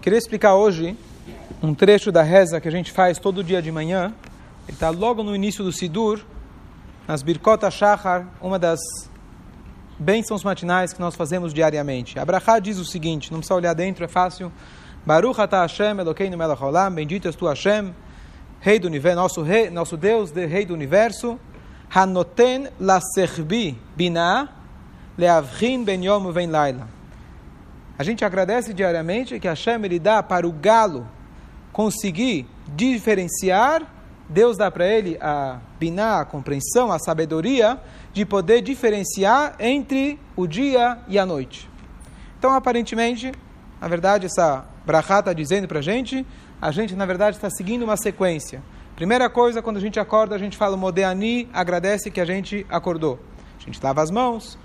Queria explicar hoje um trecho da reza que a gente faz todo dia de manhã. Ele está logo no início do Sidur, nas Birkot Shachar, uma das bênçãos matinais que nós fazemos diariamente. Abraha diz o seguinte, não precisa olhar dentro, é fácil. Baruch atah Hashem Elokeinu melech haolam, bendito és tu Hashem, Rei do universo, nosso, rei, nosso Deus, de, Rei do universo. Hanoten la serbi binah leavrin ben yom ven laila. A gente agradece diariamente que Hashem ele dá para o galo conseguir diferenciar, Deus dá para ele a biná, a compreensão, a sabedoria de poder diferenciar entre o dia e a noite. Então, aparentemente, na verdade, essa brachá está dizendo para a gente, a gente, na verdade, está seguindo uma sequência. Primeira coisa, quando a gente acorda, a gente fala Modeani, agradece que a gente acordou. A gente lava as mãos,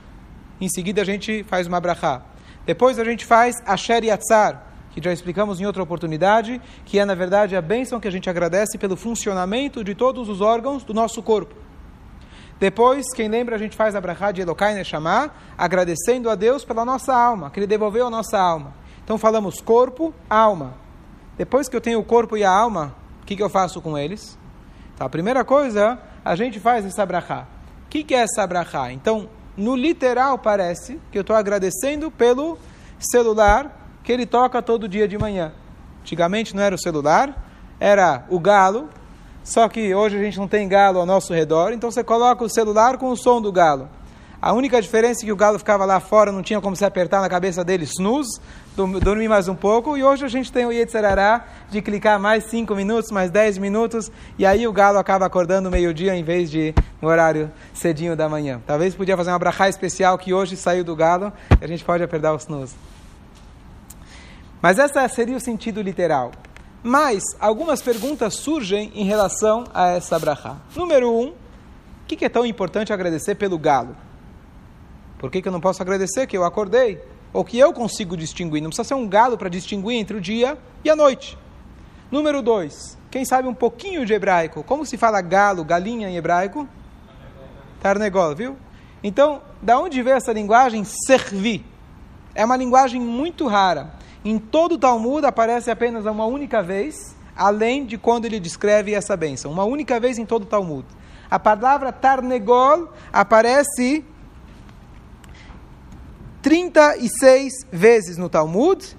em seguida a gente faz uma brachá. Depois a gente faz Asher Yatzar, que já explicamos em outra oportunidade, que é, na verdade, a bênção que a gente agradece pelo funcionamento de todos os órgãos do nosso corpo. Depois, quem lembra, a gente faz a brachá de Elokai Neshama, agradecendo a Deus pela nossa alma, que Ele devolveu a nossa alma. Então falamos corpo, alma. Depois que eu tenho o corpo e a alma, o que, que eu faço com eles? Então, a primeira coisa, a gente faz essa brachá. O que, que é essa brachá? Então, no literal parece que eu estou agradecendo pelo celular que ele toca todo dia de manhã. Antigamente não era o celular, era o galo, só que hoje a gente não tem galo ao nosso redor, então você coloca o celular com o som do galo. A única diferença é que o galo ficava lá fora, não tinha como se apertar na cabeça dele, snooze, dormir mais um pouco, e hoje a gente tem o Yetzerará de clicar mais 5 minutos, mais 10 minutos, e aí o galo acaba acordando meio-dia em vez de no horário cedinho da manhã. Talvez podia fazer uma brachá especial que hoje saiu do galo, e a gente pode apertar o snooze. Mas esse seria o sentido literal. Mas algumas perguntas surgem em relação a essa brachá. Número um, o que, que é tão importante agradecer pelo galo? Por que, que eu não posso agradecer que eu acordei? Ou que eu consigo distinguir? Não precisa ser um galo para distinguir entre o dia e a noite. Número dois, quem sabe um pouquinho de hebraico? Como se fala galo, galinha em hebraico? Tarnegol, viu? Então, da onde veio essa linguagem servir? É uma linguagem muito rara. Em todo o Talmud aparece apenas uma única vez, além de quando ele descreve essa bênção. Uma única vez em todo o Talmud. A palavra Tarnegol aparece 36 vezes no Talmud.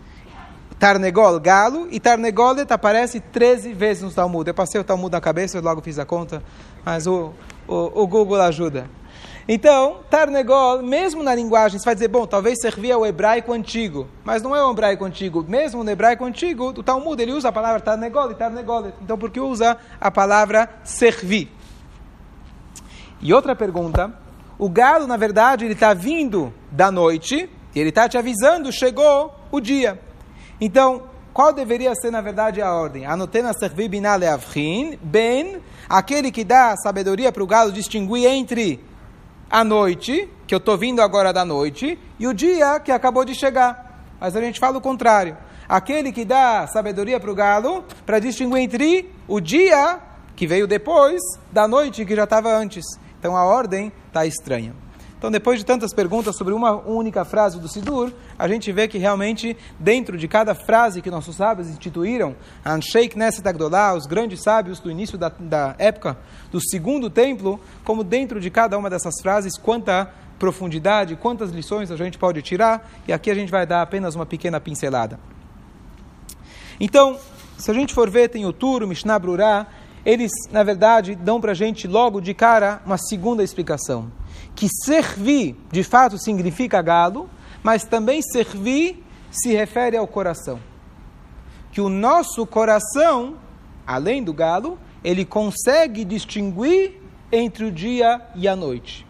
Tarnegol, galo, e Tarnegolet aparece 13 vezes no Talmud. Eu passei o Talmud na cabeça, eu logo fiz a conta, mas o, o, o Google ajuda. Então, Tarnegol, mesmo na linguagem, você vai dizer, bom, talvez servia o hebraico antigo, mas não é o hebraico antigo. Mesmo no hebraico antigo, o Talmud, ele usa a palavra Tarnegol e Tarnegol. Então, por que usa a palavra servir? E outra pergunta, o galo, na verdade, ele está vindo da noite, e ele está te avisando, chegou o dia. Então, qual deveria ser, na verdade, a ordem? Anotena servir binale avrin, ben, aquele que dá sabedoria para o galo distinguir entre a noite, que eu estou vindo agora da noite, e o dia que acabou de chegar. Mas a gente fala o contrário. Aquele que dá sabedoria para o galo, para distinguir entre o dia que veio depois da noite que já estava antes. Então a ordem está estranha. Então, depois de tantas perguntas sobre uma única frase do Sidur, a gente vê que realmente, dentro de cada frase que nossos sábios instituíram, Ansheik Neset Agdolá, os grandes sábios do início da, da época do segundo templo, como dentro de cada uma dessas frases, quanta profundidade, quantas lições a gente pode tirar, e aqui a gente vai dar apenas uma pequena pincelada. Então, se a gente for ver, tem o Turo, Mishnah Brurá, eles, na verdade, dão para a gente logo de cara uma segunda explicação que servir de fato significa galo, mas também servir se refere ao coração. Que o nosso coração, além do galo, ele consegue distinguir entre o dia e a noite.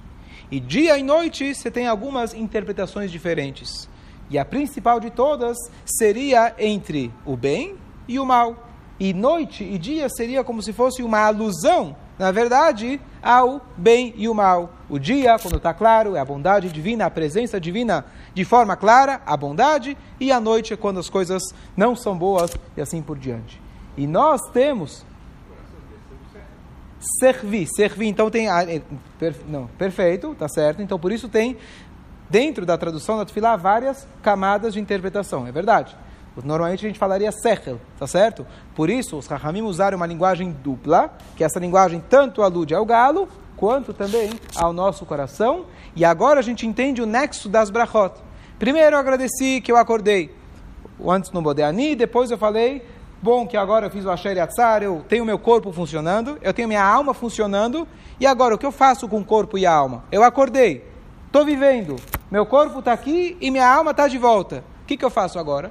E dia e noite você tem algumas interpretações diferentes. E a principal de todas seria entre o bem e o mal. E noite e dia seria como se fosse uma alusão na verdade, ao bem e o mal. O dia, quando está claro, é a bondade divina, a presença divina de forma clara, a bondade, e a noite é quando as coisas não são boas e assim por diante. E nós temos servir, servir, então tem eh, não, perfeito, tá certo? Então por isso tem dentro da tradução da Tefilá várias camadas de interpretação, é verdade. Normalmente a gente falaria sechel, tá certo? Por isso, os Rahamim usaram uma linguagem dupla, que essa linguagem tanto alude ao galo, quanto também ao nosso coração. E agora a gente entende o nexo das brachot. Primeiro eu agradeci que eu acordei. Antes no Bodeani, depois eu falei, bom que agora eu fiz o Asher Yatzar, eu tenho meu corpo funcionando, eu tenho minha alma funcionando, e agora o que eu faço com o corpo e a alma? Eu acordei, estou vivendo, meu corpo está aqui e minha alma está de volta. O que, que eu faço agora?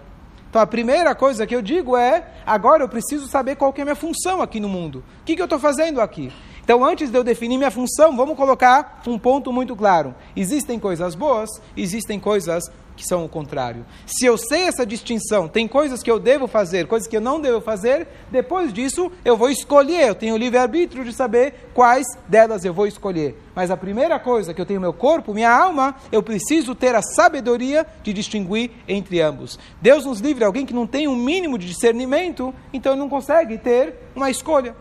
Então a primeira coisa que eu digo é: agora eu preciso saber qual é a minha função aqui no mundo. O que, que eu estou fazendo aqui? Então, antes de eu definir minha função, vamos colocar um ponto muito claro. Existem coisas boas, existem coisas que são o contrário. Se eu sei essa distinção, tem coisas que eu devo fazer, coisas que eu não devo fazer, depois disso eu vou escolher, eu tenho livre-arbítrio de saber quais delas eu vou escolher. Mas a primeira coisa que eu tenho meu corpo, minha alma, eu preciso ter a sabedoria de distinguir entre ambos. Deus nos livre, alguém que não tem um mínimo de discernimento, então não consegue ter uma escolha.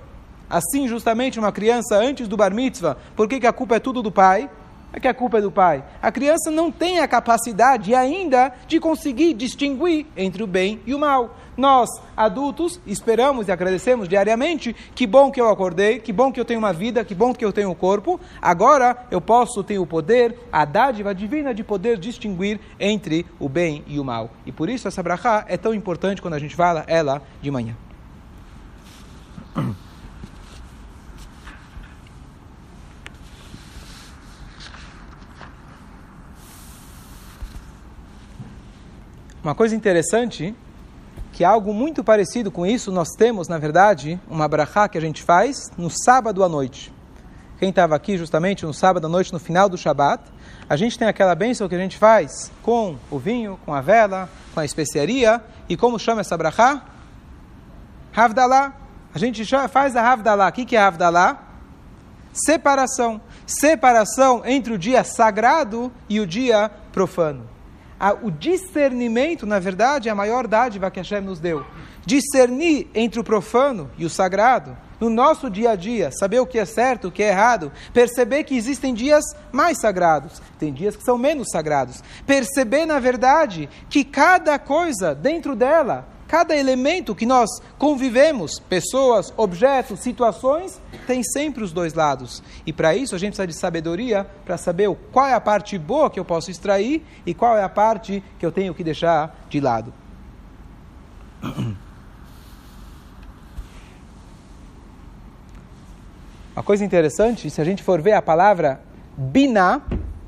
Assim, justamente, uma criança antes do bar mitzvah, por que a culpa é tudo do pai? É que a culpa é do pai. A criança não tem a capacidade ainda de conseguir distinguir entre o bem e o mal. Nós, adultos, esperamos e agradecemos diariamente. Que bom que eu acordei, que bom que eu tenho uma vida, que bom que eu tenho um corpo. Agora eu posso ter o poder, a dádiva divina de poder distinguir entre o bem e o mal. E por isso essa brachá é tão importante quando a gente fala ela de manhã. Uma coisa interessante, que algo muito parecido com isso, nós temos, na verdade, uma brachá que a gente faz no sábado à noite. Quem estava aqui justamente no sábado à noite, no final do Shabat, a gente tem aquela bênção que a gente faz com o vinho, com a vela, com a especiaria. E como chama essa brachá? Havdalah. A gente faz a Havdalah. O que é Havdalah? Separação. Separação entre o dia sagrado e o dia profano o discernimento, na verdade, é a maior dádiva que Hashem nos deu. Discernir entre o profano e o sagrado, no nosso dia a dia, saber o que é certo, o que é errado, perceber que existem dias mais sagrados, tem dias que são menos sagrados. Perceber, na verdade, que cada coisa dentro dela Cada elemento que nós convivemos, pessoas, objetos, situações, tem sempre os dois lados. E para isso a gente precisa de sabedoria para saber qual é a parte boa que eu posso extrair e qual é a parte que eu tenho que deixar de lado. Uma coisa interessante, se a gente for ver a palavra biná,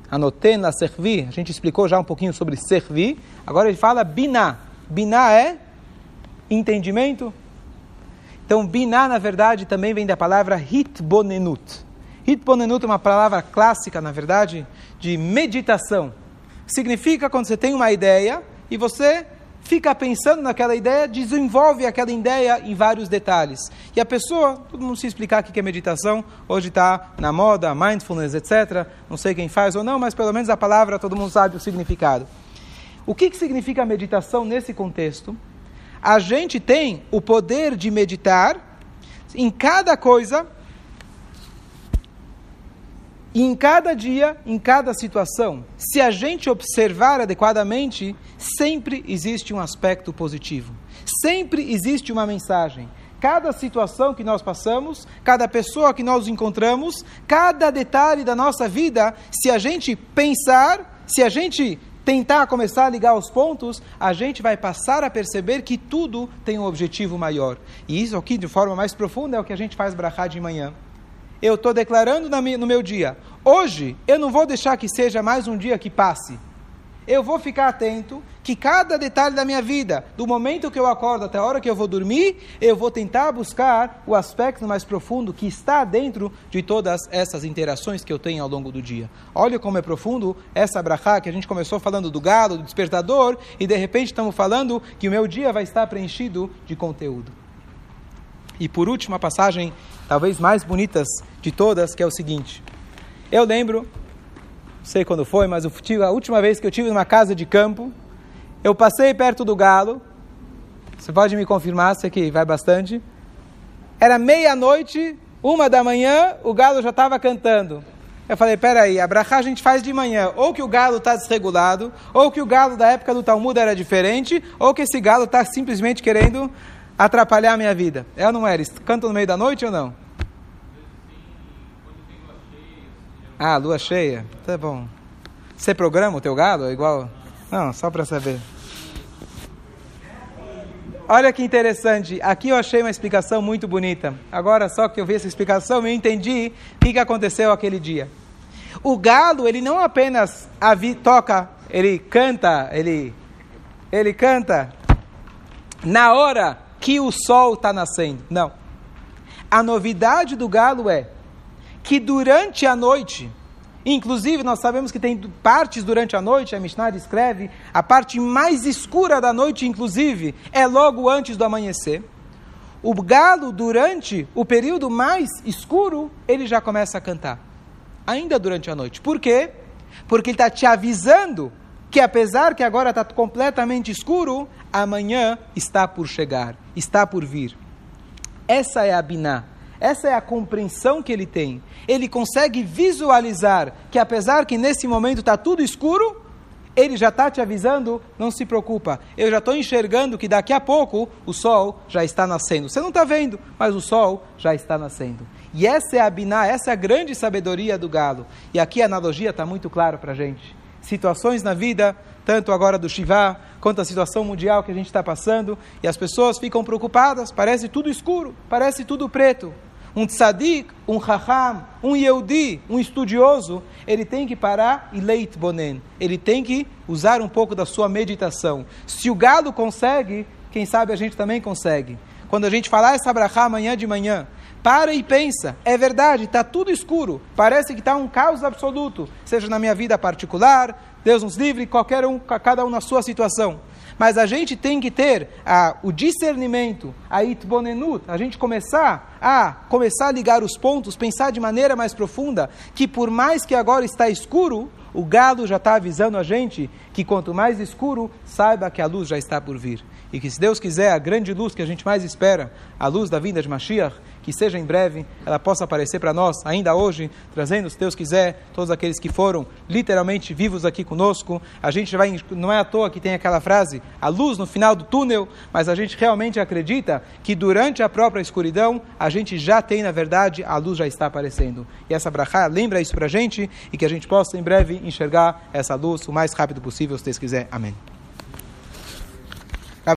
anotei na servi, a gente explicou já um pouquinho sobre servir, agora ele fala biná. Biná é entendimento. Então, biná, na verdade, também vem da palavra hitbonenut. Hitbonenut é uma palavra clássica, na verdade, de meditação. Significa quando você tem uma ideia e você fica pensando naquela ideia, desenvolve aquela ideia em vários detalhes. E a pessoa, todo mundo se explicar o que é meditação, hoje está na moda, mindfulness, etc. Não sei quem faz ou não, mas pelo menos a palavra todo mundo sabe o significado. O que, que significa meditação nesse contexto? A gente tem o poder de meditar em cada coisa, em cada dia, em cada situação. Se a gente observar adequadamente, sempre existe um aspecto positivo. Sempre existe uma mensagem. Cada situação que nós passamos, cada pessoa que nós encontramos, cada detalhe da nossa vida, se a gente pensar, se a gente tentar começar a ligar os pontos, a gente vai passar a perceber que tudo tem um objetivo maior. E isso aqui, de forma mais profunda, é o que a gente faz brachá de manhã. Eu estou declarando no meu dia, hoje eu não vou deixar que seja mais um dia que passe eu vou ficar atento que cada detalhe da minha vida, do momento que eu acordo até a hora que eu vou dormir, eu vou tentar buscar o aspecto mais profundo que está dentro de todas essas interações que eu tenho ao longo do dia. Olha como é profundo essa brachá que a gente começou falando do galo, do despertador, e de repente estamos falando que o meu dia vai estar preenchido de conteúdo. E por último, a passagem talvez mais bonitas de todas, que é o seguinte. Eu lembro sei quando foi, mas a última vez que eu tive numa casa de campo, eu passei perto do galo. Você pode me confirmar, sei que vai bastante. Era meia-noite, uma da manhã, o galo já estava cantando. Eu falei, peraí, a a gente faz de manhã, ou que o galo está desregulado, ou que o galo da época do Talmud era diferente, ou que esse galo está simplesmente querendo atrapalhar a minha vida. Ou não? Eles cantam no meio da noite ou não? Ah, lua cheia? Tá bom. Você programa o teu galo? É igual... Não, só para saber. Olha que interessante. Aqui eu achei uma explicação muito bonita. Agora, só que eu vi essa explicação, eu entendi o que, que aconteceu aquele dia. O galo, ele não apenas avi, toca, ele canta, ele, ele canta na hora que o sol está nascendo. Não. A novidade do galo é que durante a noite, Inclusive, nós sabemos que tem partes durante a noite, a Mishnah descreve, a parte mais escura da noite, inclusive, é logo antes do amanhecer. O galo, durante o período mais escuro, ele já começa a cantar, ainda durante a noite. Por quê? Porque ele está te avisando que, apesar que agora está completamente escuro, amanhã está por chegar, está por vir. Essa é a Binah essa é a compreensão que ele tem. Ele consegue visualizar que, apesar que nesse momento está tudo escuro, ele já está te avisando, não se preocupa. Eu já estou enxergando que daqui a pouco o sol já está nascendo. Você não está vendo, mas o sol já está nascendo. E essa é a biná, essa é a grande sabedoria do galo. E aqui a analogia está muito clara para a gente. Situações na vida, tanto agora do Shiva, quanto a situação mundial que a gente está passando, e as pessoas ficam preocupadas, parece tudo escuro, parece tudo preto um tzadik, um raham, um yehudi, um estudioso, ele tem que parar e leit bonen. Ele tem que usar um pouco da sua meditação. Se o galo consegue, quem sabe a gente também consegue. Quando a gente falar essa brachá amanhã de manhã, para e pensa, é verdade, está tudo escuro, parece que está um caos absoluto, seja na minha vida particular, Deus nos livre, qualquer um, cada um na sua situação. Mas a gente tem que ter o discernimento, a itbonenut, a gente começar a começar a ligar os pontos, pensar de maneira mais profunda, que por mais que agora está escuro, o gado já está avisando a gente que quanto mais escuro, saiba que a luz já está por vir. E que se Deus quiser, a grande luz que a gente mais espera, a luz da vinda de Mashiach, que seja em breve, ela possa aparecer para nós, ainda hoje, trazendo, se Deus quiser, todos aqueles que foram literalmente vivos aqui conosco. A gente vai, não é à toa que tem aquela frase, a luz no final do túnel, mas a gente realmente acredita que durante a própria escuridão, a gente já tem, na verdade, a luz já está aparecendo. E essa brachá lembra isso para a gente e que a gente possa em breve enxergar essa luz o mais rápido possível, se Deus quiser. Amém.